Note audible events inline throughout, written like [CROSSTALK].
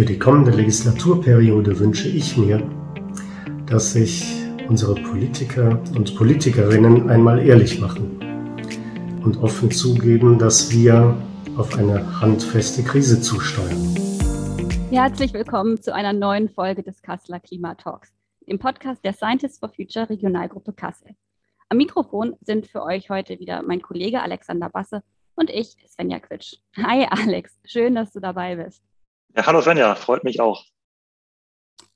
Für die kommende Legislaturperiode wünsche ich mir, dass sich unsere Politiker und Politikerinnen einmal ehrlich machen und offen zugeben, dass wir auf eine handfeste Krise zusteuern. Herzlich willkommen zu einer neuen Folge des Kasseler Klimatalks, dem Podcast der Scientists for Future Regionalgruppe Kassel. Am Mikrofon sind für euch heute wieder mein Kollege Alexander Basse und ich, Svenja Quitsch. Hi Alex, schön, dass du dabei bist. Ja, hallo Svenja, freut mich auch.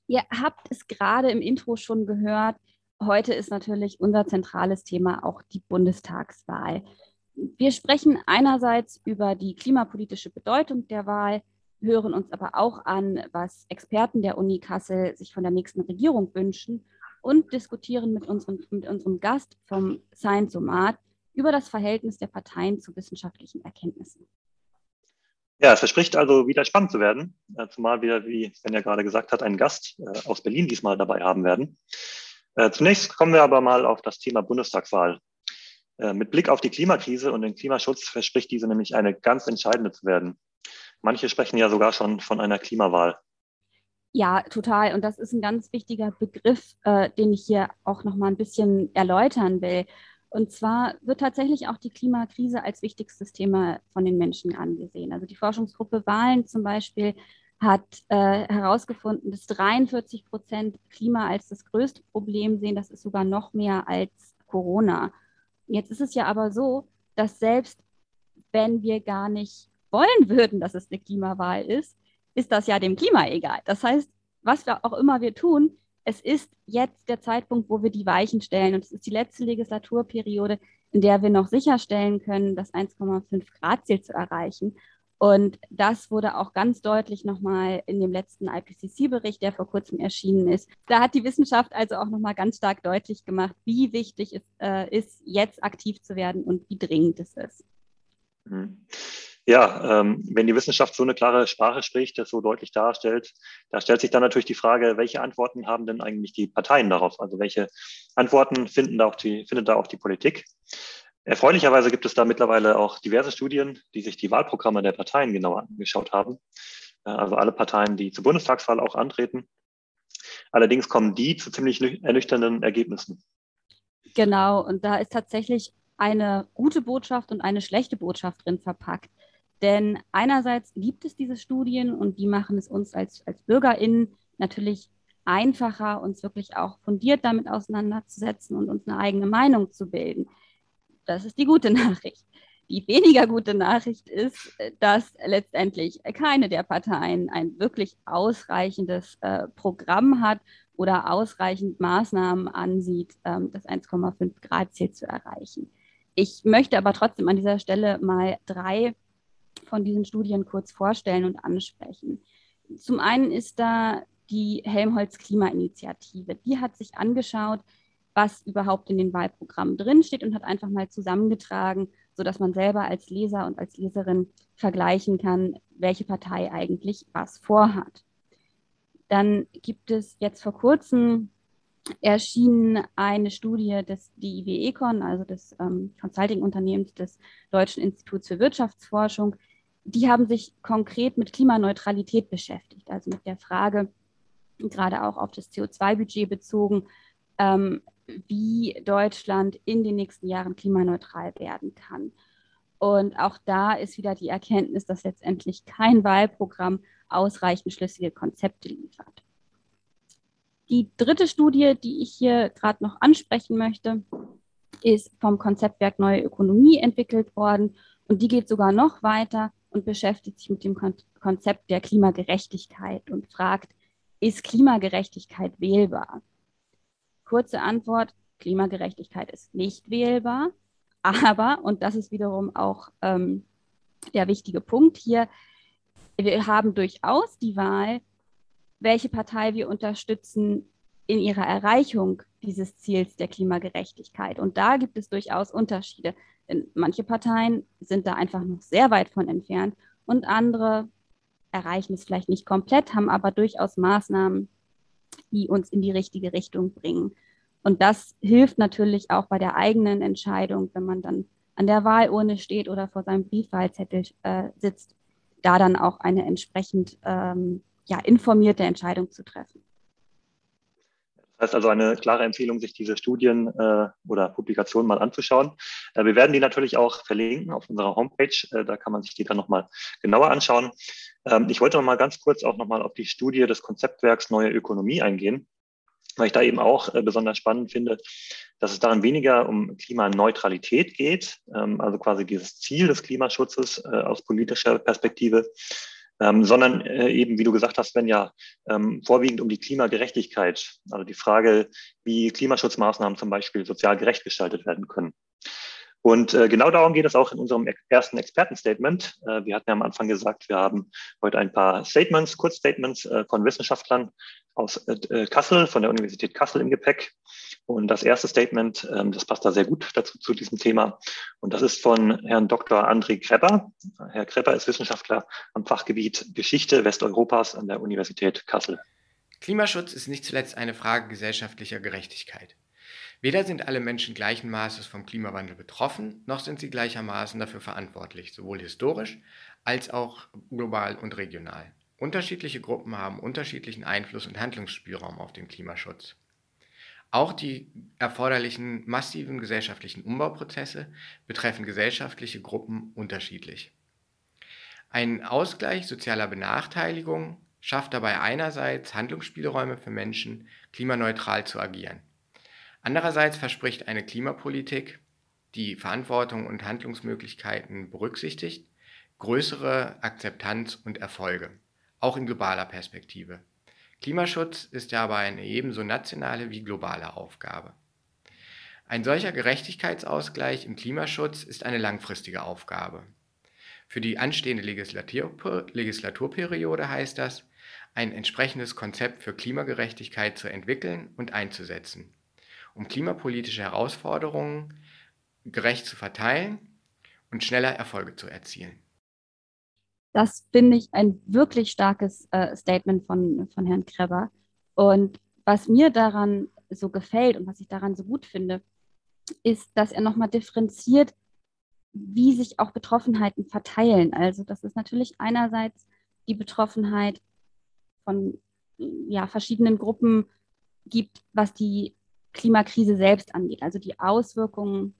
Ihr habt es gerade im Intro schon gehört. Heute ist natürlich unser zentrales Thema auch die Bundestagswahl. Wir sprechen einerseits über die klimapolitische Bedeutung der Wahl, hören uns aber auch an, was Experten der Uni Kassel sich von der nächsten Regierung wünschen und diskutieren mit unserem, mit unserem Gast vom Science-Somat über das Verhältnis der Parteien zu wissenschaftlichen Erkenntnissen. Ja, es verspricht also wieder spannend zu werden, äh, zumal wir, wie Sven ja gerade gesagt hat, einen Gast äh, aus Berlin diesmal dabei haben werden. Äh, zunächst kommen wir aber mal auf das Thema Bundestagswahl. Mit Blick auf die Klimakrise und den Klimaschutz verspricht diese nämlich eine ganz entscheidende zu werden. Manche sprechen ja sogar schon von einer Klimawahl. Ja, total. Und das ist ein ganz wichtiger Begriff, äh, den ich hier auch noch mal ein bisschen erläutern will. Und zwar wird tatsächlich auch die Klimakrise als wichtigstes Thema von den Menschen angesehen. Also die Forschungsgruppe Wahlen zum Beispiel hat äh, herausgefunden, dass 43 Prozent Klima als das größte Problem sehen. Das ist sogar noch mehr als Corona. Jetzt ist es ja aber so, dass selbst wenn wir gar nicht wollen würden, dass es eine Klimawahl ist, ist das ja dem Klima egal. Das heißt, was wir auch immer wir tun, es ist jetzt der Zeitpunkt, wo wir die Weichen stellen. Und es ist die letzte Legislaturperiode, in der wir noch sicherstellen können, das 1,5 Grad Ziel zu erreichen. Und das wurde auch ganz deutlich nochmal in dem letzten IPCC-Bericht, der vor kurzem erschienen ist. Da hat die Wissenschaft also auch nochmal ganz stark deutlich gemacht, wie wichtig es äh, ist, jetzt aktiv zu werden und wie dringend es ist. Mhm. Ja, ähm, wenn die Wissenschaft so eine klare Sprache spricht, das so deutlich darstellt, da stellt sich dann natürlich die Frage, welche Antworten haben denn eigentlich die Parteien darauf? Also welche Antworten finden da auch die, findet da auch die Politik? Erfreulicherweise gibt es da mittlerweile auch diverse Studien, die sich die Wahlprogramme der Parteien genauer angeschaut haben. Äh, also alle Parteien, die zur Bundestagswahl auch antreten. Allerdings kommen die zu ziemlich ernüchternden Ergebnissen. Genau, und da ist tatsächlich eine gute Botschaft und eine schlechte Botschaft drin verpackt. Denn einerseits gibt es diese Studien und die machen es uns als, als BürgerInnen natürlich einfacher, uns wirklich auch fundiert damit auseinanderzusetzen und uns eine eigene Meinung zu bilden. Das ist die gute [LAUGHS] Nachricht. Die weniger gute Nachricht ist, dass letztendlich keine der Parteien ein wirklich ausreichendes äh, Programm hat oder ausreichend Maßnahmen ansieht, ähm, das 1,5 Grad Ziel zu erreichen. Ich möchte aber trotzdem an dieser Stelle mal drei von diesen Studien kurz vorstellen und ansprechen. Zum einen ist da die Helmholtz Klimainitiative. Die hat sich angeschaut, was überhaupt in den Wahlprogrammen drinsteht und hat einfach mal zusammengetragen, sodass man selber als Leser und als Leserin vergleichen kann, welche Partei eigentlich was vorhat. Dann gibt es jetzt vor kurzem erschienen eine Studie des DIW Econ, also des ähm, Consulting-Unternehmens des Deutschen Instituts für Wirtschaftsforschung, die haben sich konkret mit Klimaneutralität beschäftigt, also mit der Frage, gerade auch auf das CO2-Budget bezogen, ähm, wie Deutschland in den nächsten Jahren klimaneutral werden kann. Und auch da ist wieder die Erkenntnis, dass letztendlich kein Wahlprogramm ausreichend schlüssige Konzepte liefert. Die dritte Studie, die ich hier gerade noch ansprechen möchte, ist vom Konzeptwerk Neue Ökonomie entwickelt worden und die geht sogar noch weiter und beschäftigt sich mit dem Konzept der Klimagerechtigkeit und fragt, ist Klimagerechtigkeit wählbar? Kurze Antwort, Klimagerechtigkeit ist nicht wählbar, aber, und das ist wiederum auch ähm, der wichtige Punkt hier, wir haben durchaus die Wahl, welche Partei wir unterstützen in ihrer Erreichung dieses Ziels der Klimagerechtigkeit. Und da gibt es durchaus Unterschiede. Denn manche Parteien sind da einfach noch sehr weit von entfernt und andere erreichen es vielleicht nicht komplett, haben aber durchaus Maßnahmen, die uns in die richtige Richtung bringen. Und das hilft natürlich auch bei der eigenen Entscheidung, wenn man dann an der Wahlurne steht oder vor seinem Briefwahlzettel äh, sitzt, da dann auch eine entsprechend ähm, ja, informierte Entscheidung zu treffen. Das heißt also eine klare Empfehlung, sich diese Studien äh, oder Publikationen mal anzuschauen. Äh, wir werden die natürlich auch verlinken auf unserer Homepage. Äh, da kann man sich die dann nochmal genauer anschauen. Ähm, ich wollte noch mal ganz kurz auch nochmal auf die Studie des Konzeptwerks Neue Ökonomie eingehen, weil ich da eben auch äh, besonders spannend finde, dass es daran weniger um Klimaneutralität geht, ähm, also quasi dieses Ziel des Klimaschutzes äh, aus politischer Perspektive, ähm, sondern äh, eben, wie du gesagt hast, wenn ja ähm, vorwiegend um die Klimagerechtigkeit, also die Frage, wie Klimaschutzmaßnahmen zum Beispiel sozial gerecht gestaltet werden können. Und äh, genau darum geht es auch in unserem ersten Expertenstatement. Äh, wir hatten ja am Anfang gesagt, wir haben heute ein paar Statements, Kurzstatements äh, von Wissenschaftlern aus äh, Kassel, von der Universität Kassel im Gepäck. Und das erste Statement, ähm, das passt da sehr gut dazu zu diesem Thema. Und das ist von Herrn Dr. André Krepper. Herr Krepper ist Wissenschaftler am Fachgebiet Geschichte Westeuropas an der Universität Kassel. Klimaschutz ist nicht zuletzt eine Frage gesellschaftlicher Gerechtigkeit. Weder sind alle Menschen gleichen Maßes vom Klimawandel betroffen, noch sind sie gleichermaßen dafür verantwortlich, sowohl historisch als auch global und regional. Unterschiedliche Gruppen haben unterschiedlichen Einfluss und Handlungsspielraum auf den Klimaschutz. Auch die erforderlichen massiven gesellschaftlichen Umbauprozesse betreffen gesellschaftliche Gruppen unterschiedlich. Ein Ausgleich sozialer Benachteiligung schafft dabei einerseits Handlungsspielräume für Menschen, klimaneutral zu agieren. Andererseits verspricht eine Klimapolitik, die Verantwortung und Handlungsmöglichkeiten berücksichtigt, größere Akzeptanz und Erfolge, auch in globaler Perspektive. Klimaschutz ist dabei eine ebenso nationale wie globale Aufgabe. Ein solcher Gerechtigkeitsausgleich im Klimaschutz ist eine langfristige Aufgabe. Für die anstehende Legislatur Legislaturperiode heißt das, ein entsprechendes Konzept für Klimagerechtigkeit zu entwickeln und einzusetzen, um klimapolitische Herausforderungen gerecht zu verteilen und schneller Erfolge zu erzielen. Das finde ich ein wirklich starkes äh, Statement von, von Herrn Kreber. Und was mir daran so gefällt und was ich daran so gut finde, ist, dass er nochmal differenziert, wie sich auch Betroffenheiten verteilen. Also das ist natürlich einerseits die Betroffenheit von ja, verschiedenen Gruppen gibt, was die Klimakrise selbst angeht, also die Auswirkungen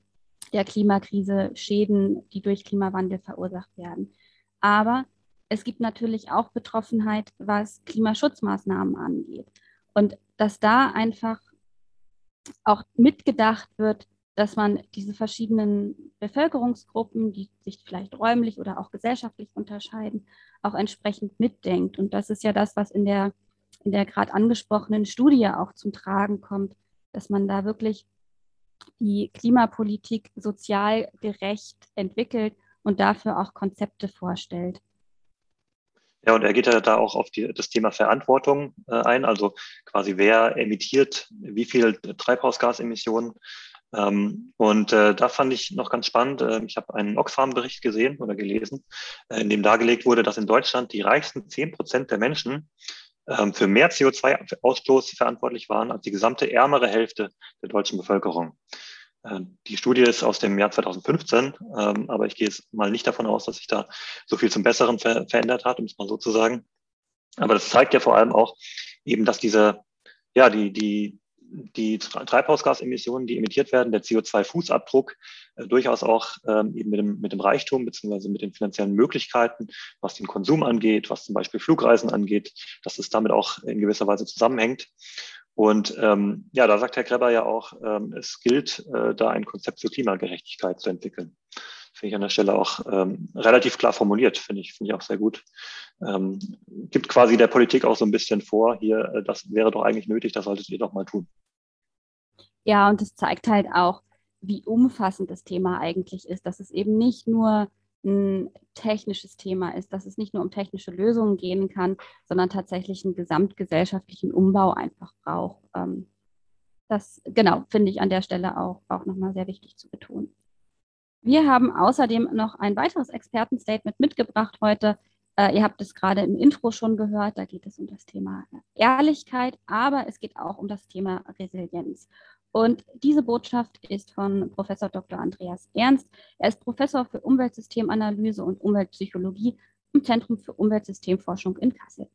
der Klimakrise, Schäden, die durch Klimawandel verursacht werden. Aber es gibt natürlich auch Betroffenheit, was Klimaschutzmaßnahmen angeht. Und dass da einfach auch mitgedacht wird, dass man diese verschiedenen Bevölkerungsgruppen, die sich vielleicht räumlich oder auch gesellschaftlich unterscheiden, auch entsprechend mitdenkt. Und das ist ja das, was in der, in der gerade angesprochenen Studie auch zum Tragen kommt, dass man da wirklich die Klimapolitik sozial gerecht entwickelt und dafür auch Konzepte vorstellt. Ja, und er geht ja da auch auf die, das Thema Verantwortung äh, ein, also quasi wer emittiert wie viel Treibhausgasemissionen. Ähm, und äh, da fand ich noch ganz spannend, äh, ich habe einen Oxfam-Bericht gesehen oder gelesen, äh, in dem dargelegt wurde, dass in Deutschland die reichsten zehn Prozent der Menschen ähm, für mehr CO2-Ausstoß verantwortlich waren als die gesamte ärmere Hälfte der deutschen Bevölkerung. Äh, die Studie ist aus dem Jahr 2015, ähm, aber ich gehe jetzt mal nicht davon aus, dass sich da so viel zum Besseren ver verändert hat, um es mal so zu sagen. Aber das zeigt ja vor allem auch eben, dass diese, ja, die, die, die Treibhausgasemissionen, die emittiert werden, der CO2-Fußabdruck, äh, durchaus auch ähm, eben mit dem, mit dem Reichtum beziehungsweise mit den finanziellen Möglichkeiten, was den Konsum angeht, was zum Beispiel Flugreisen angeht, dass es damit auch in gewisser Weise zusammenhängt. Und ähm, ja, da sagt Herr Kreber ja auch, ähm, es gilt, äh, da ein Konzept für Klimagerechtigkeit zu entwickeln. Finde ich an der Stelle auch ähm, relativ klar formuliert, finde ich, finde ich auch sehr gut. Ähm, gibt quasi der Politik auch so ein bisschen vor, hier, äh, das wäre doch eigentlich nötig, das solltet ihr doch mal tun. Ja, und es zeigt halt auch, wie umfassend das Thema eigentlich ist, dass es eben nicht nur ein technisches Thema ist, dass es nicht nur um technische Lösungen gehen kann, sondern tatsächlich einen gesamtgesellschaftlichen Umbau einfach braucht. Ähm, das, genau, finde ich an der Stelle auch, auch nochmal sehr wichtig zu betonen. Wir haben außerdem noch ein weiteres Expertenstatement mitgebracht heute. Äh, ihr habt es gerade im Intro schon gehört, da geht es um das Thema Ehrlichkeit, aber es geht auch um das Thema Resilienz. Und diese Botschaft ist von Professor Dr. Andreas Ernst. Er ist Professor für Umweltsystemanalyse und Umweltpsychologie im Zentrum für Umweltsystemforschung in Kassel.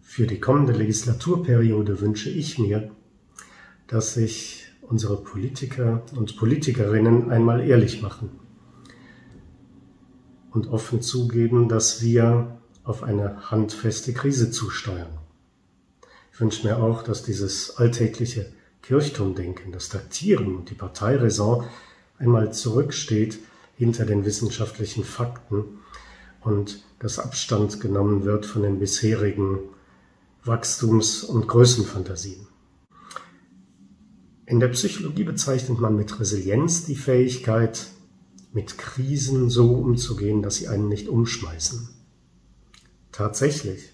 Für die kommende Legislaturperiode wünsche ich mir, dass sich unsere Politiker und Politikerinnen einmal ehrlich machen und offen zugeben, dass wir auf eine handfeste Krise zusteuern. Ich wünsche mir auch, dass dieses alltägliche Kirchturmdenken, das Taktieren und die Parteiräson einmal zurücksteht hinter den wissenschaftlichen Fakten und dass Abstand genommen wird von den bisherigen Wachstums- und Größenfantasien. In der Psychologie bezeichnet man mit Resilienz die Fähigkeit, mit Krisen so umzugehen, dass sie einen nicht umschmeißen. Tatsächlich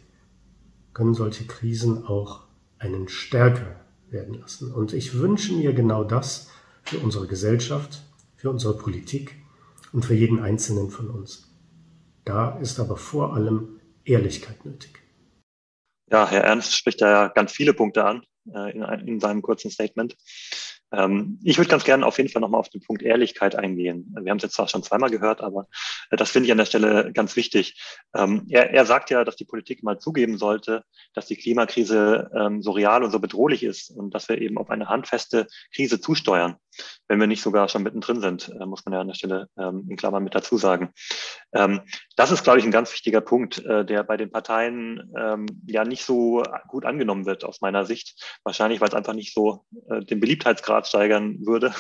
können solche Krisen auch einen stärker werden lassen. Und ich wünsche mir genau das für unsere Gesellschaft, für unsere Politik und für jeden Einzelnen von uns. Da ist aber vor allem Ehrlichkeit nötig. Ja, Herr Ernst spricht da ja ganz viele Punkte an äh, in, in seinem kurzen Statement. Ähm, ich würde ganz gerne auf jeden Fall nochmal auf den Punkt Ehrlichkeit eingehen. Wir haben es jetzt zwar schon zweimal gehört, aber äh, das finde ich an der Stelle ganz wichtig. Ähm, er, er, sagt ja, dass die Politik mal zugeben sollte, dass die Klimakrise ähm, so real und so bedrohlich ist und dass wir eben auf eine handfeste Krise zusteuern, wenn wir nicht sogar schon mittendrin sind, äh, muss man ja an der Stelle in Klammern mit dazu sagen. das ist, glaube ich, ein ganz wichtiger Punkt, äh, der bei den Parteien ja nicht so gut angenommen wird aus meiner Sicht. Wahrscheinlich, weil es einfach nicht so den Beliebtheitsgrad Grad steigern würde.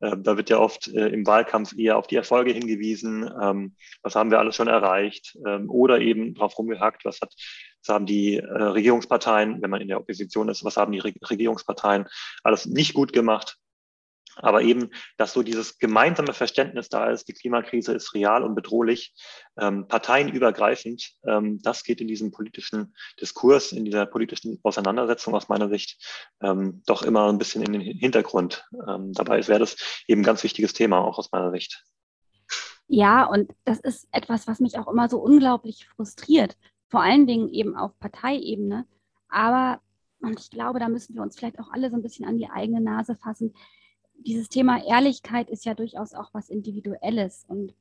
Ähm, da wird ja oft äh, im Wahlkampf eher auf die Erfolge hingewiesen. Ähm, was haben wir alles schon erreicht? Ähm, oder eben drauf rumgehackt, was, hat, was haben die äh, Regierungsparteien, wenn man in der Opposition ist, was haben die Regierungsparteien alles nicht gut gemacht? Aber eben, dass so dieses gemeinsame Verständnis da ist, die Klimakrise ist real und bedrohlich, ähm, parteienübergreifend, ähm, das geht in diesem politischen Diskurs, in dieser politischen Auseinandersetzung aus meiner Sicht ähm, doch immer ein bisschen in den Hintergrund. Ähm, dabei wäre das eben ein ganz wichtiges Thema, auch aus meiner Sicht. Ja, und das ist etwas, was mich auch immer so unglaublich frustriert, vor allen Dingen eben auf Parteiebene. Aber, und ich glaube, da müssen wir uns vielleicht auch alle so ein bisschen an die eigene Nase fassen dieses Thema Ehrlichkeit ist ja durchaus auch was Individuelles. Und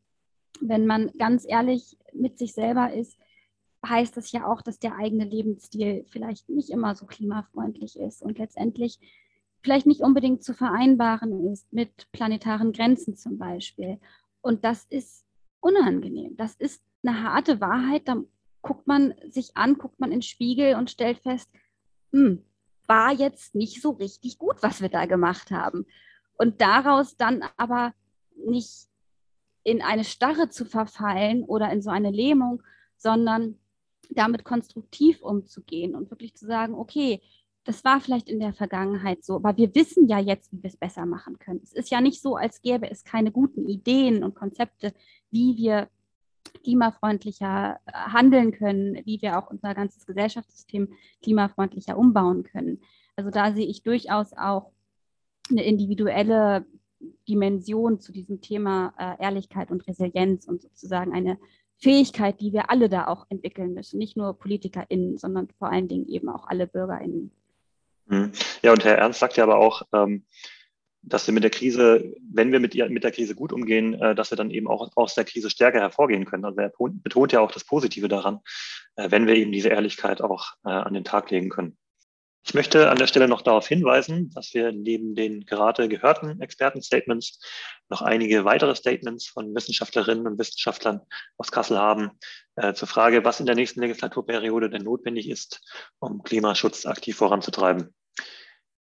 wenn man ganz ehrlich mit sich selber ist, heißt das ja auch, dass der eigene Lebensstil vielleicht nicht immer so klimafreundlich ist und letztendlich vielleicht nicht unbedingt zu vereinbaren ist mit planetaren Grenzen zum Beispiel. Und das ist unangenehm. Das ist eine harte Wahrheit. Da guckt man sich an, guckt man in den Spiegel und stellt fest, hm, war jetzt nicht so richtig gut, was wir da gemacht haben und daraus dann aber nicht in eine Starre zu verfallen oder in so eine Lähmung, sondern damit konstruktiv umzugehen und wirklich zu sagen, okay, das war vielleicht in der Vergangenheit so, aber wir wissen ja jetzt, wie wir es besser machen können. Es ist ja nicht so, als gäbe es keine guten Ideen und Konzepte, wie wir klimafreundlicher äh, handeln können, wie wir auch unser ganzes Gesellschaftssystem klimafreundlicher umbauen können. Also da sehe ich durchaus auch eine individuelle Dimension zu diesem Thema äh, Ehrlichkeit und Resilienz und sozusagen eine Fähigkeit, die wir alle da auch entwickeln müssen. Nicht nur PolitikerInnen, sondern vor allen Dingen eben auch alle BürgerInnen. Mhm. Ja, und Herr Ernst sagt ja aber auch, ähm, dass wir mit der Krise, wenn wir mit, mit der Krise gut umgehen, äh, dass wir dann eben auch aus der Krise stärker hervorgehen können. Also er betont ja auch das Positive daran, äh, wenn wir eben diese Ehrlichkeit auch äh, an den Tag legen können. Ich möchte an der Stelle noch darauf hinweisen, dass wir neben den gerade gehörten Expertenstatements noch einige weitere Statements von Wissenschaftlerinnen und Wissenschaftlern aus Kassel haben äh, zur Frage, was in der nächsten Legislaturperiode denn notwendig ist, um Klimaschutz aktiv voranzutreiben.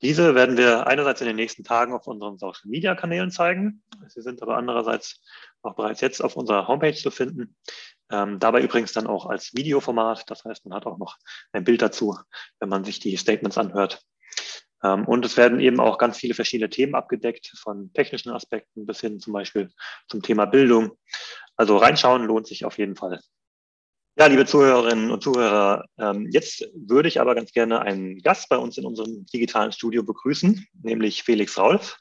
Diese werden wir einerseits in den nächsten Tagen auf unseren Social-Media-Kanälen zeigen. Sie sind aber andererseits auch bereits jetzt auf unserer Homepage zu finden. Ähm, dabei übrigens dann auch als Videoformat. Das heißt, man hat auch noch ein Bild dazu, wenn man sich die Statements anhört. Ähm, und es werden eben auch ganz viele verschiedene Themen abgedeckt, von technischen Aspekten bis hin zum Beispiel zum Thema Bildung. Also reinschauen lohnt sich auf jeden Fall. Ja, liebe Zuhörerinnen und Zuhörer, ähm, jetzt würde ich aber ganz gerne einen Gast bei uns in unserem digitalen Studio begrüßen, nämlich Felix Raulf.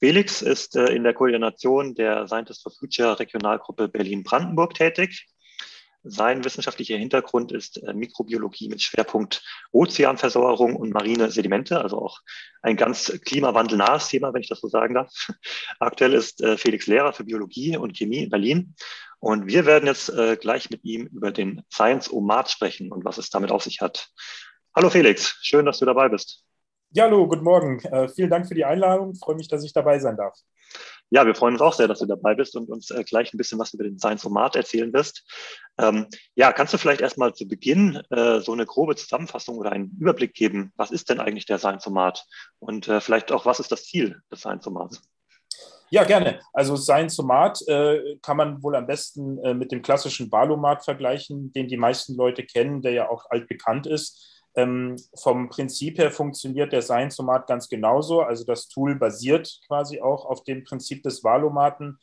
Felix ist äh, in der Koordination der Scientists for Future Regionalgruppe Berlin-Brandenburg tätig. Sein wissenschaftlicher Hintergrund ist äh, Mikrobiologie mit Schwerpunkt Ozeanversorgung und marine Sedimente, also auch ein ganz klimawandelnahes Thema, wenn ich das so sagen darf. [LAUGHS] Aktuell ist äh, Felix Lehrer für Biologie und Chemie in Berlin. Und wir werden jetzt äh, gleich mit ihm über den Science-O-Mat sprechen und was es damit auf sich hat. Hallo Felix, schön, dass du dabei bist. Ja, hallo, guten Morgen. Äh, vielen Dank für die Einladung. Ich freue mich, dass ich dabei sein darf. Ja, wir freuen uns auch sehr, dass du dabei bist und uns äh, gleich ein bisschen was über den Science-O-Mat erzählen wirst. Ähm, ja, kannst du vielleicht erstmal zu Beginn äh, so eine grobe Zusammenfassung oder einen Überblick geben? Was ist denn eigentlich der Science-O-Mat? Und äh, vielleicht auch, was ist das Ziel des Science-O-Mats? Ja, gerne. Also Science-O-Mat äh, kann man wohl am besten äh, mit dem klassischen Valomat vergleichen, den die meisten Leute kennen, der ja auch altbekannt ist. Ähm, vom Prinzip her funktioniert der Science-O-Mat ganz genauso. Also das Tool basiert quasi auch auf dem Prinzip des Wahlomaten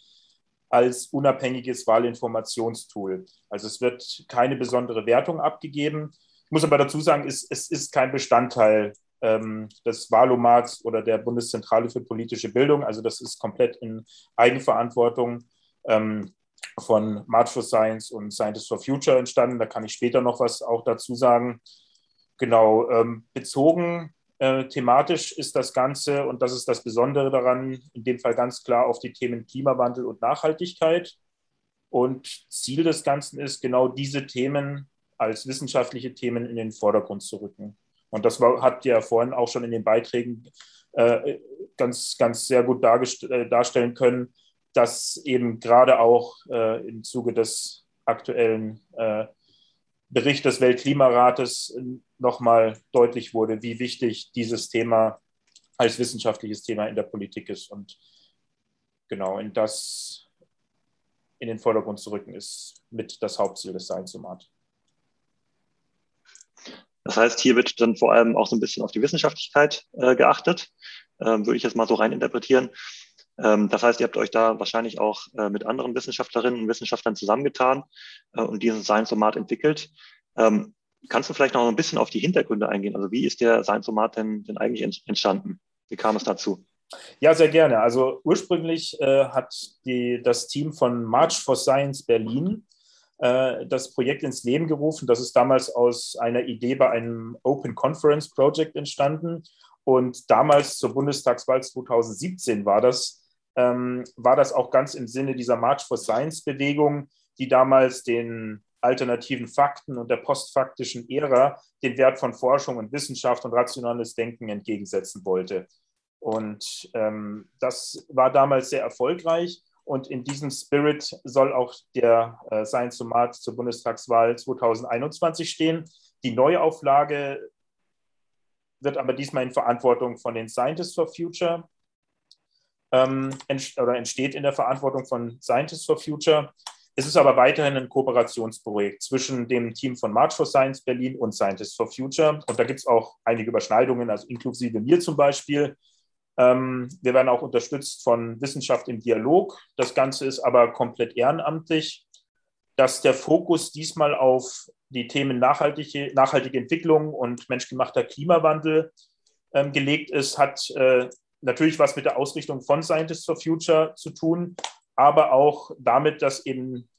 als unabhängiges Wahlinformationstool. Also es wird keine besondere Wertung abgegeben. Ich muss aber dazu sagen, es, es ist kein Bestandteil ähm, des Wahlomats oder der Bundeszentrale für politische Bildung. Also das ist komplett in Eigenverantwortung ähm, von March for Science und Scientists for Future entstanden. Da kann ich später noch was auch dazu sagen. Genau, ähm, bezogen äh, thematisch ist das Ganze, und das ist das Besondere daran, in dem Fall ganz klar auf die Themen Klimawandel und Nachhaltigkeit. Und Ziel des Ganzen ist, genau diese Themen als wissenschaftliche Themen in den Vordergrund zu rücken. Und das war, habt ihr ja vorhin auch schon in den Beiträgen äh, ganz, ganz sehr gut äh, darstellen können, dass eben gerade auch äh, im Zuge des aktuellen äh, Bericht des Weltklimarates nochmal deutlich wurde, wie wichtig dieses Thema als wissenschaftliches Thema in der Politik ist. Und genau in das in den Vordergrund zu rücken, ist mit das Hauptziel des Science-Somat. Das heißt, hier wird dann vor allem auch so ein bisschen auf die Wissenschaftlichkeit äh, geachtet, ähm, würde ich jetzt mal so rein interpretieren. Das heißt, ihr habt euch da wahrscheinlich auch äh, mit anderen Wissenschaftlerinnen und Wissenschaftlern zusammengetan äh, und diesen Science-Somat entwickelt. Ähm, kannst du vielleicht noch ein bisschen auf die Hintergründe eingehen? Also wie ist der Science-Somat denn, denn eigentlich entstanden? Wie kam es dazu? Ja, sehr gerne. Also ursprünglich äh, hat die, das Team von March for Science Berlin äh, das Projekt ins Leben gerufen. Das ist damals aus einer Idee bei einem Open Conference Project entstanden. Und damals zur Bundestagswahl 2017 war das, ähm, war das auch ganz im Sinne dieser March for Science Bewegung, die damals den alternativen Fakten und der postfaktischen Ära den Wert von Forschung und Wissenschaft und rationales Denken entgegensetzen wollte. Und ähm, das war damals sehr erfolgreich. Und in diesem Spirit soll auch der äh, Science Somat zur Bundestagswahl 2021 stehen. Die Neuauflage wird aber diesmal in Verantwortung von den Scientists for Future ähm, ent oder entsteht in der Verantwortung von Scientists for Future. Es ist aber weiterhin ein Kooperationsprojekt zwischen dem Team von March for Science Berlin und Scientists for Future. Und da gibt es auch einige Überschneidungen, also inklusive mir zum Beispiel. Ähm, wir werden auch unterstützt von Wissenschaft im Dialog. Das Ganze ist aber komplett ehrenamtlich. Dass der Fokus diesmal auf die Themen nachhaltige, nachhaltige Entwicklung und menschgemachter Klimawandel ähm, gelegt ist, hat äh, natürlich was mit der Ausrichtung von Scientists for Future zu tun, aber auch damit, dass eben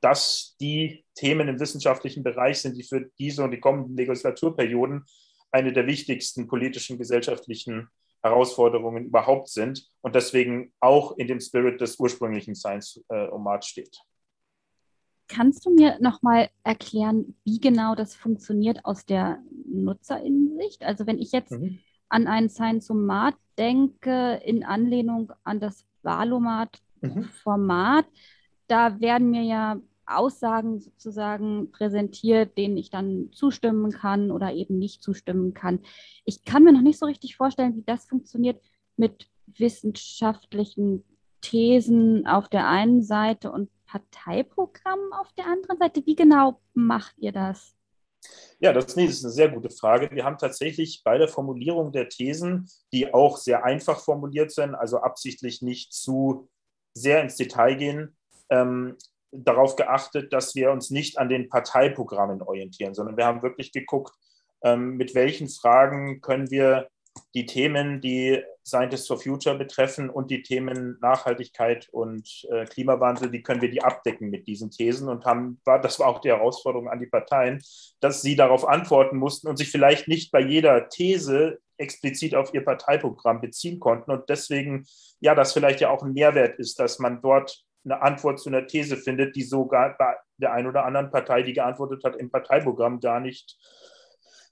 das die Themen im wissenschaftlichen Bereich sind, die für diese und die kommenden Legislaturperioden eine der wichtigsten politischen, gesellschaftlichen Herausforderungen überhaupt sind und deswegen auch in dem Spirit des ursprünglichen Science äh, steht. Kannst du mir nochmal erklären, wie genau das funktioniert aus der Nutzerinnensicht? Also wenn ich jetzt mhm. An ein Science-Omat denke, in Anlehnung an das Valomat-Format, mhm. da werden mir ja Aussagen sozusagen präsentiert, denen ich dann zustimmen kann oder eben nicht zustimmen kann. Ich kann mir noch nicht so richtig vorstellen, wie das funktioniert mit wissenschaftlichen Thesen auf der einen Seite und Parteiprogrammen auf der anderen Seite. Wie genau macht ihr das? Ja, das ist eine sehr gute Frage. Wir haben tatsächlich bei der Formulierung der Thesen, die auch sehr einfach formuliert sind, also absichtlich nicht zu sehr ins Detail gehen, ähm, darauf geachtet, dass wir uns nicht an den Parteiprogrammen orientieren, sondern wir haben wirklich geguckt, ähm, mit welchen Fragen können wir die Themen, die Scientists for Future betreffen und die Themen Nachhaltigkeit und äh, Klimawandel, wie können wir die abdecken mit diesen Thesen und haben, war, das war auch die Herausforderung an die Parteien, dass sie darauf antworten mussten und sich vielleicht nicht bei jeder These explizit auf ihr Parteiprogramm beziehen konnten und deswegen, ja, das vielleicht ja auch ein Mehrwert ist, dass man dort eine Antwort zu einer These findet, die sogar bei der einen oder anderen Partei, die geantwortet hat, im Parteiprogramm gar nicht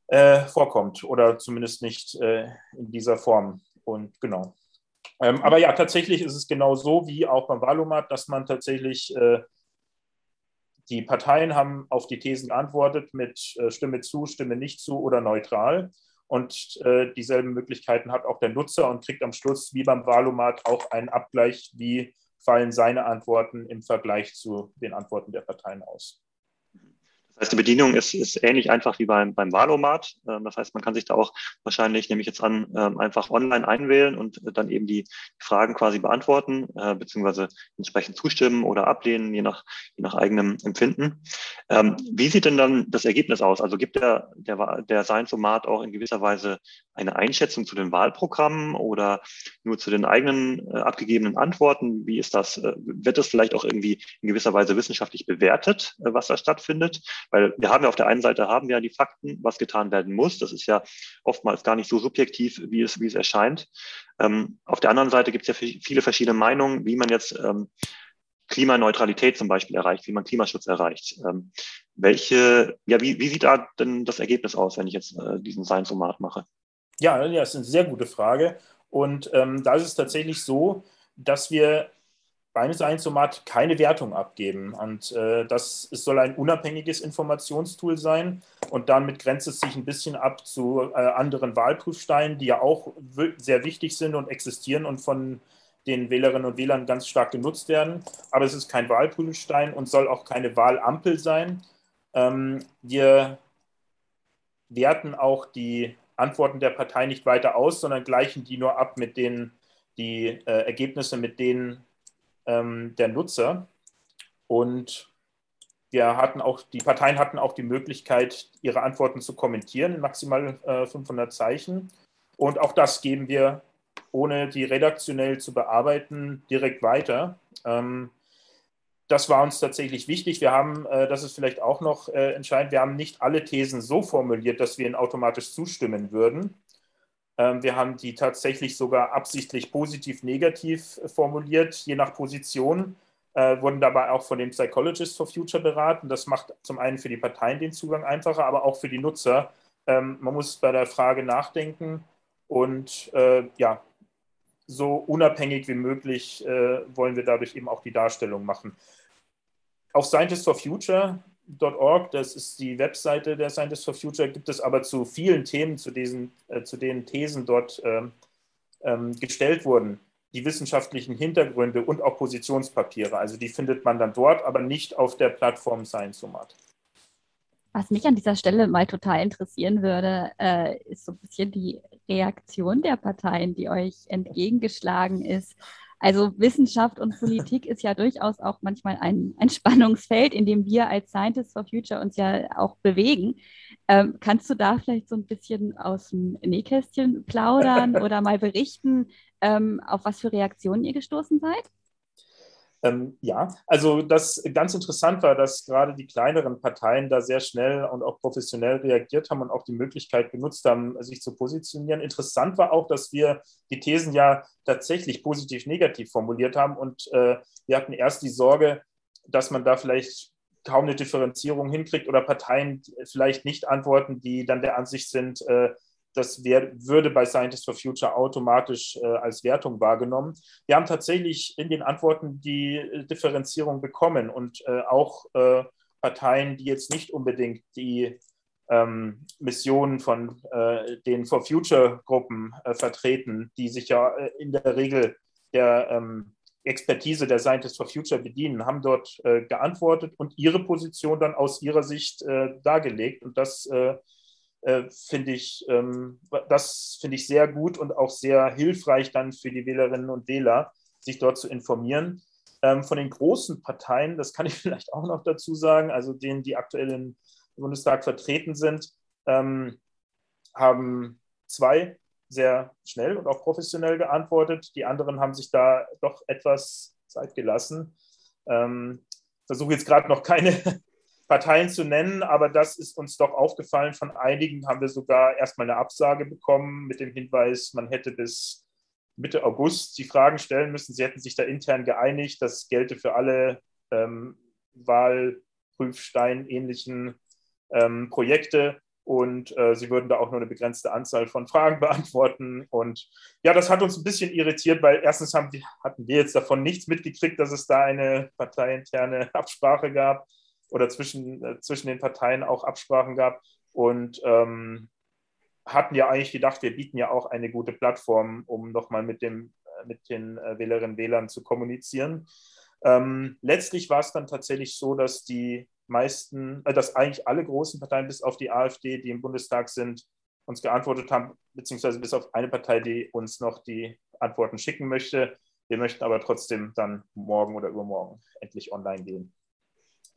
äh, vorkommt oder zumindest nicht äh, in dieser Form. Und genau. Ähm, aber ja, tatsächlich ist es genau so wie auch beim Wahlomat, dass man tatsächlich äh, die Parteien haben auf die Thesen geantwortet mit äh, Stimme zu, Stimme nicht zu oder neutral. Und äh, dieselben Möglichkeiten hat auch der Nutzer und kriegt am Schluss wie beim Wahlomat auch einen Abgleich, wie fallen seine Antworten im Vergleich zu den Antworten der Parteien aus. Das heißt, die Bedienung ist, ist ähnlich einfach wie beim, beim Wahlomat. Ähm, das heißt, man kann sich da auch wahrscheinlich, nehme ich jetzt an, ähm, einfach online einwählen und dann eben die Fragen quasi beantworten, äh, beziehungsweise entsprechend zustimmen oder ablehnen, je nach, je nach eigenem Empfinden. Ähm, wie sieht denn dann das Ergebnis aus? Also gibt der, der, der Science-Omat auch in gewisser Weise eine Einschätzung zu den Wahlprogrammen oder nur zu den eigenen äh, abgegebenen Antworten? Wie ist das? Äh, wird das vielleicht auch irgendwie in gewisser Weise wissenschaftlich bewertet, was da stattfindet? Weil wir haben ja auf der einen Seite haben wir ja die Fakten, was getan werden muss. Das ist ja oftmals gar nicht so subjektiv, wie es, wie es erscheint. Ähm, auf der anderen Seite gibt es ja viele verschiedene Meinungen, wie man jetzt ähm, Klimaneutralität zum Beispiel erreicht, wie man Klimaschutz erreicht. Ähm, welche, ja, wie, wie sieht da denn das Ergebnis aus, wenn ich jetzt äh, diesen Science-Omat mache? Ja, ja, das ist eine sehr gute Frage. Und ähm, da ist es tatsächlich so, dass wir meines Einzumat keine Wertung abgeben. Und äh, das es soll ein unabhängiges Informationstool sein. Und damit grenzt es sich ein bisschen ab zu äh, anderen Wahlprüfsteinen, die ja auch sehr wichtig sind und existieren und von den Wählerinnen und Wählern ganz stark genutzt werden. Aber es ist kein Wahlprüfstein und soll auch keine Wahlampel sein. Ähm, wir werten auch die Antworten der Partei nicht weiter aus, sondern gleichen die nur ab mit den die äh, Ergebnisse, mit denen ähm, der Nutzer. Und wir hatten auch, die Parteien hatten auch die Möglichkeit, ihre Antworten zu kommentieren in maximal äh, 500 Zeichen. Und auch das geben wir, ohne die redaktionell zu bearbeiten, direkt weiter. Ähm, das war uns tatsächlich wichtig. Wir haben, äh, das ist vielleicht auch noch äh, entscheidend, wir haben nicht alle Thesen so formuliert, dass wir ihnen automatisch zustimmen würden, ähm, wir haben die tatsächlich sogar absichtlich positiv-negativ formuliert, je nach Position. Äh, wurden dabei auch von dem Psychologist for Future beraten. Das macht zum einen für die Parteien den Zugang einfacher, aber auch für die Nutzer. Ähm, man muss bei der Frage nachdenken und äh, ja, so unabhängig wie möglich äh, wollen wir dadurch eben auch die Darstellung machen. Auf Scientists for Future Org, das ist die Webseite der Scientists for Future, gibt es aber zu vielen Themen, zu, diesen, äh, zu den Thesen dort ähm, ähm, gestellt wurden, die wissenschaftlichen Hintergründe und auch Positionspapiere. Also die findet man dann dort, aber nicht auf der Plattform ScienceSomat. Was mich an dieser Stelle mal total interessieren würde, äh, ist so ein bisschen die Reaktion der Parteien, die euch entgegengeschlagen ist. Also Wissenschaft und Politik ist ja durchaus auch manchmal ein, ein Spannungsfeld, in dem wir als Scientists for Future uns ja auch bewegen. Ähm, kannst du da vielleicht so ein bisschen aus dem Nähkästchen plaudern [LAUGHS] oder mal berichten, ähm, auf was für Reaktionen ihr gestoßen seid? Ähm, ja, also das ganz interessant war, dass gerade die kleineren Parteien da sehr schnell und auch professionell reagiert haben und auch die Möglichkeit genutzt haben, sich zu positionieren. Interessant war auch, dass wir die Thesen ja tatsächlich positiv-negativ formuliert haben und äh, wir hatten erst die Sorge, dass man da vielleicht kaum eine Differenzierung hinkriegt oder Parteien vielleicht nicht antworten, die dann der Ansicht sind, äh, das wär, würde bei Scientists for Future automatisch äh, als Wertung wahrgenommen. Wir haben tatsächlich in den Antworten die äh, Differenzierung bekommen und äh, auch äh, Parteien, die jetzt nicht unbedingt die ähm, Missionen von äh, den For Future Gruppen äh, vertreten, die sich ja in der Regel der ähm, Expertise der Scientists for Future bedienen, haben dort geantwortet und ihre Position dann aus ihrer Sicht dargelegt. Und das äh, finde ich, ähm, das finde ich sehr gut und auch sehr hilfreich dann für die Wählerinnen und Wähler, sich dort zu informieren. Ähm, von den großen Parteien, das kann ich [LAUGHS] vielleicht auch noch dazu sagen, also denen, die aktuell im Bundestag vertreten sind, ähm, haben zwei sehr schnell und auch professionell geantwortet. Die anderen haben sich da doch etwas Zeit gelassen. Ähm, versuche jetzt gerade noch keine Parteien zu nennen, aber das ist uns doch aufgefallen. Von einigen haben wir sogar erstmal eine Absage bekommen mit dem Hinweis, man hätte bis Mitte August die Fragen stellen müssen. Sie hätten sich da intern geeinigt. Das gelte für alle ähm, Wahlprüfstein-ähnlichen ähm, Projekte und äh, sie würden da auch nur eine begrenzte Anzahl von Fragen [LAUGHS] beantworten. Und ja, das hat uns ein bisschen irritiert, weil erstens haben hatten wir jetzt davon nichts mitgekriegt, dass es da eine parteiinterne Absprache gab oder zwischen, äh, zwischen den Parteien auch Absprachen gab. Und ähm, hatten ja eigentlich gedacht, wir bieten ja auch eine gute Plattform, um nochmal mit, äh, mit den äh, Wählerinnen und Wählern zu kommunizieren. Ähm, letztlich war es dann tatsächlich so, dass die meisten, äh, dass eigentlich alle großen Parteien bis auf die AfD, die im Bundestag sind, uns geantwortet haben, beziehungsweise bis auf eine Partei, die uns noch die Antworten schicken möchte. Wir möchten aber trotzdem dann morgen oder übermorgen endlich online gehen.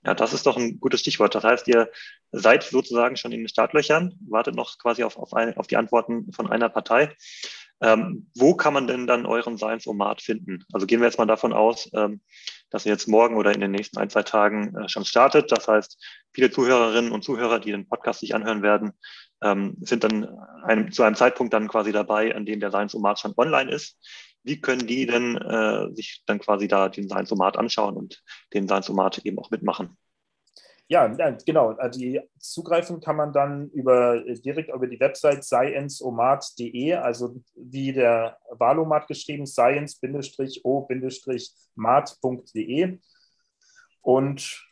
Ja, das ist doch ein gutes Stichwort. Das heißt, ihr seid sozusagen schon in den Startlöchern, wartet noch quasi auf, auf, ein, auf die Antworten von einer Partei. Ähm, wo kann man denn dann euren Science-Omat finden? Also gehen wir jetzt mal davon aus, ähm, dass ihr jetzt morgen oder in den nächsten ein, zwei Tagen äh, schon startet. Das heißt, viele Zuhörerinnen und Zuhörer, die den Podcast sich anhören werden, ähm, sind dann einem, zu einem Zeitpunkt dann quasi dabei, an dem der Science-Omat schon online ist. Wie können die denn äh, sich dann quasi da den Science-Omat anschauen und den Science-Omat eben auch mitmachen? Ja, genau. Also die zugreifen kann man dann über, direkt über die Website scienceomat.de, also wie der Wahlomat geschrieben, science-o-mat.de und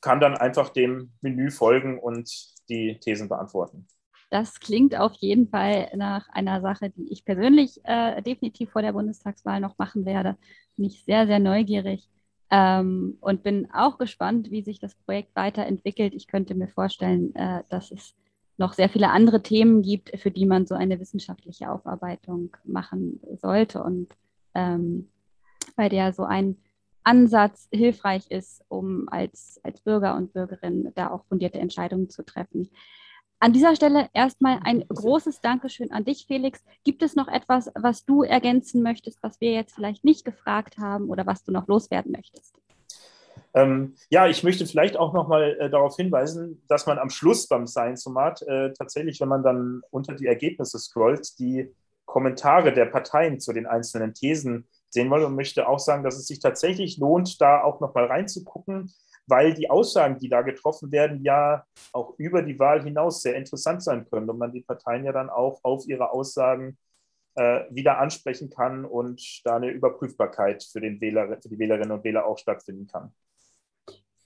kann dann einfach dem Menü folgen und die Thesen beantworten. Das klingt auf jeden Fall nach einer Sache, die ich persönlich äh, definitiv vor der Bundestagswahl noch machen werde. Bin ich sehr, sehr neugierig. Ähm, und bin auch gespannt, wie sich das Projekt weiterentwickelt. Ich könnte mir vorstellen, äh, dass es noch sehr viele andere Themen gibt, für die man so eine wissenschaftliche Aufarbeitung machen sollte und ähm, bei der so ein Ansatz hilfreich ist, um als, als Bürger und Bürgerin da auch fundierte Entscheidungen zu treffen. An dieser Stelle erstmal ein großes Dankeschön an dich, Felix. Gibt es noch etwas, was du ergänzen möchtest, was wir jetzt vielleicht nicht gefragt haben oder was du noch loswerden möchtest? Ähm, ja, ich möchte vielleicht auch noch mal äh, darauf hinweisen, dass man am Schluss beim Science-Somat äh, tatsächlich, wenn man dann unter die Ergebnisse scrollt, die Kommentare der Parteien zu den einzelnen Thesen sehen will und möchte auch sagen, dass es sich tatsächlich lohnt, da auch noch mal reinzugucken weil die Aussagen, die da getroffen werden, ja auch über die Wahl hinaus sehr interessant sein können und man die Parteien ja dann auch auf ihre Aussagen äh, wieder ansprechen kann und da eine Überprüfbarkeit für, den Wähler, für die Wählerinnen und Wähler auch stattfinden kann.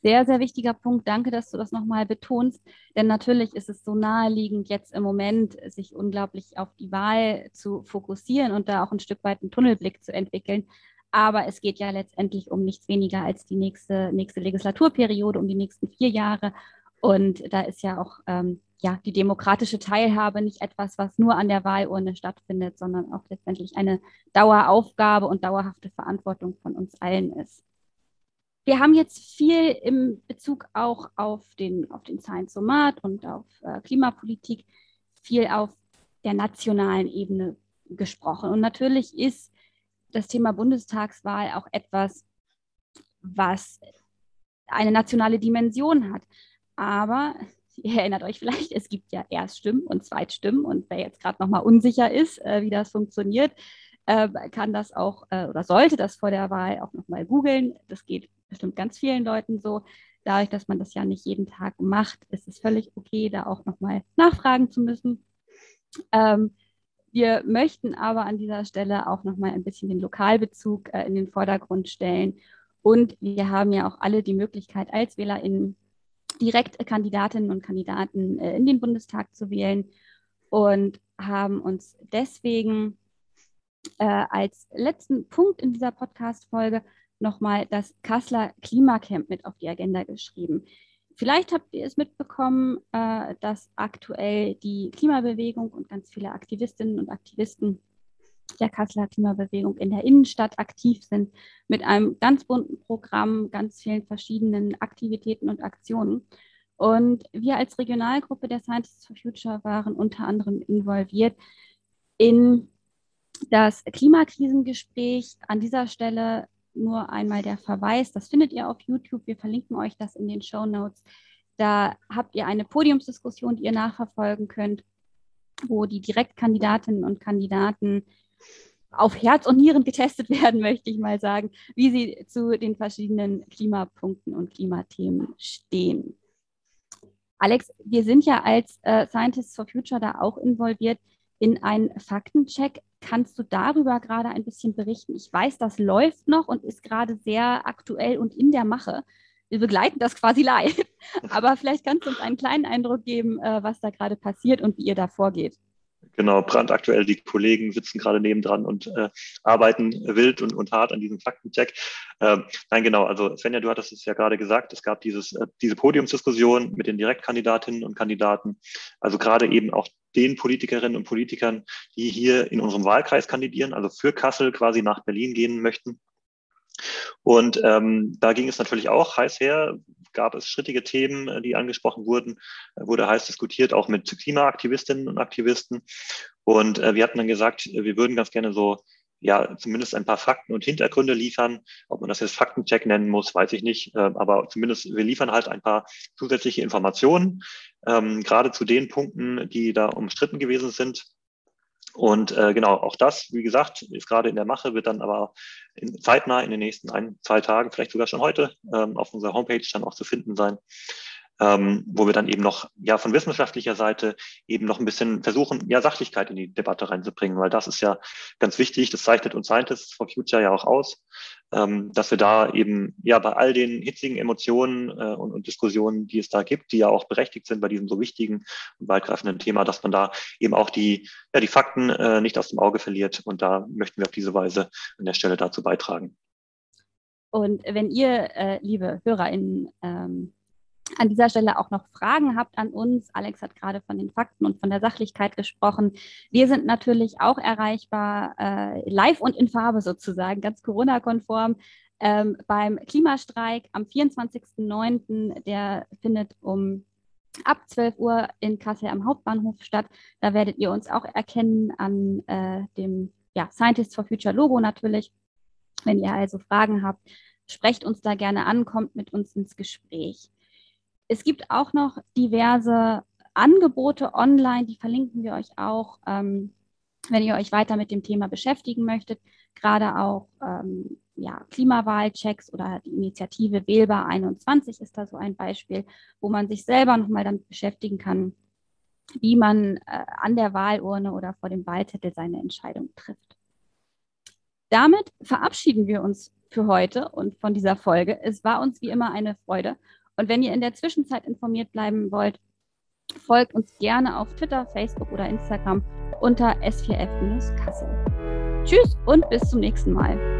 Sehr, sehr wichtiger Punkt. Danke, dass du das nochmal betonst. Denn natürlich ist es so naheliegend, jetzt im Moment sich unglaublich auf die Wahl zu fokussieren und da auch ein Stück weit einen Tunnelblick zu entwickeln. Aber es geht ja letztendlich um nichts weniger als die nächste, nächste Legislaturperiode, um die nächsten vier Jahre. Und da ist ja auch ähm, ja, die demokratische Teilhabe nicht etwas, was nur an der Wahlurne stattfindet, sondern auch letztendlich eine Daueraufgabe und dauerhafte Verantwortung von uns allen ist. Wir haben jetzt viel im Bezug auch auf den, auf den Science-Somat und auf äh, Klimapolitik, viel auf der nationalen Ebene gesprochen. Und natürlich ist das Thema Bundestagswahl auch etwas, was eine nationale Dimension hat. Aber [LAUGHS] ihr erinnert euch vielleicht, es gibt ja Erststimmen und Zweitstimmen und wer jetzt gerade nochmal unsicher ist, äh, wie das funktioniert, äh, kann das auch äh, oder sollte das vor der Wahl auch nochmal googeln. Das geht bestimmt ganz vielen Leuten so. Dadurch, dass man das ja nicht jeden Tag macht, ist es völlig okay, da auch nochmal nachfragen zu müssen. Ähm, wir möchten aber an dieser Stelle auch noch mal ein bisschen den Lokalbezug äh, in den Vordergrund stellen. Und wir haben ja auch alle die Möglichkeit, als WählerInnen direkt Kandidatinnen und Kandidaten äh, in den Bundestag zu wählen und haben uns deswegen äh, als letzten Punkt in dieser Podcast-Folge nochmal das Kassler Klimacamp mit auf die Agenda geschrieben. Vielleicht habt ihr es mitbekommen, äh, dass aktuell die Klimabewegung und ganz viele Aktivistinnen und Aktivisten der Kasseler Klimabewegung in der Innenstadt aktiv sind mit einem ganz bunten Programm, ganz vielen verschiedenen Aktivitäten und Aktionen. Und wir als Regionalgruppe der Scientists for Future waren unter anderem involviert, in das Klimakrisengespräch. An dieser Stelle nur einmal der Verweis, das findet ihr auf YouTube. Wir verlinken euch das in den Show Notes. Da habt ihr eine Podiumsdiskussion, die ihr nachverfolgen könnt, wo die Direktkandidatinnen und Kandidaten auf Herz und Nieren getestet [LAUGHS] werden, möchte ich mal sagen, wie sie zu den verschiedenen Klimapunkten und Klimathemen stehen. Alex, wir sind ja als äh, Scientists for Future da auch involviert in einen Faktencheck. Kannst du darüber gerade ein bisschen berichten? Ich weiß, das läuft noch und ist gerade sehr aktuell und in der Mache. Wir begleiten das quasi live. [LAUGHS] Aber vielleicht kannst du uns einen kleinen Eindruck geben, äh, was da gerade passiert und wie ihr da vorgeht. Genau, brandaktuell. Die Kollegen sitzen gerade nebendran und äh, arbeiten wild und, und hart an diesem Faktencheck. Ähm, nein, genau. Also Svenja, du hattest es ja gerade gesagt, es gab dieses, äh, diese Podiumsdiskussion mit den Direktkandidatinnen und Kandidaten. Also gerade eben auch den Politikerinnen und Politikern, die hier in unserem Wahlkreis kandidieren, also für Kassel quasi nach Berlin gehen möchten. Und ähm, da ging es natürlich auch heiß her, gab es strittige Themen, äh, die angesprochen wurden, wurde heiß diskutiert, auch mit Klimaaktivistinnen und Aktivisten. Und äh, wir hatten dann gesagt, wir würden ganz gerne so ja zumindest ein paar Fakten und Hintergründe liefern. Ob man das jetzt Faktencheck nennen muss, weiß ich nicht. Äh, aber zumindest wir liefern halt ein paar zusätzliche Informationen, ähm, gerade zu den Punkten, die da umstritten gewesen sind. Und äh, genau, auch das, wie gesagt, ist gerade in der Mache, wird dann aber in, zeitnah in den nächsten ein, zwei Tagen, vielleicht sogar schon heute, ähm, auf unserer Homepage dann auch zu finden sein ähm, wo wir dann eben noch ja von wissenschaftlicher Seite eben noch ein bisschen versuchen, ja Sachlichkeit in die Debatte reinzubringen, weil das ist ja ganz wichtig. Das zeichnet uns Scientists for Future ja auch aus, ähm, dass wir da eben ja bei all den hitzigen Emotionen äh, und, und Diskussionen, die es da gibt, die ja auch berechtigt sind bei diesem so wichtigen und weitgreifenden Thema, dass man da eben auch die ja die Fakten äh, nicht aus dem Auge verliert. Und da möchten wir auf diese Weise an der Stelle dazu beitragen. Und wenn ihr, äh, liebe HörerInnen, ähm, an dieser Stelle auch noch Fragen habt an uns, Alex hat gerade von den Fakten und von der Sachlichkeit gesprochen. Wir sind natürlich auch erreichbar, äh, live und in Farbe sozusagen, ganz Corona-konform. Ähm, beim Klimastreik am 24.09., der findet um ab 12 Uhr in Kassel am Hauptbahnhof statt. Da werdet ihr uns auch erkennen an äh, dem ja, Scientists for Future Logo natürlich. Wenn ihr also Fragen habt, sprecht uns da gerne an, kommt mit uns ins Gespräch. Es gibt auch noch diverse Angebote online, die verlinken wir euch auch, ähm, wenn ihr euch weiter mit dem Thema beschäftigen möchtet. Gerade auch ähm, ja, Klimawahlchecks oder die Initiative Wählbar 21 ist da so ein Beispiel, wo man sich selber nochmal damit beschäftigen kann, wie man äh, an der Wahlurne oder vor dem Wahlzettel seine Entscheidung trifft. Damit verabschieden wir uns für heute und von dieser Folge. Es war uns wie immer eine Freude und wenn ihr in der Zwischenzeit informiert bleiben wollt, folgt uns gerne auf Twitter, Facebook oder Instagram unter S4F-Kassel. Tschüss und bis zum nächsten Mal.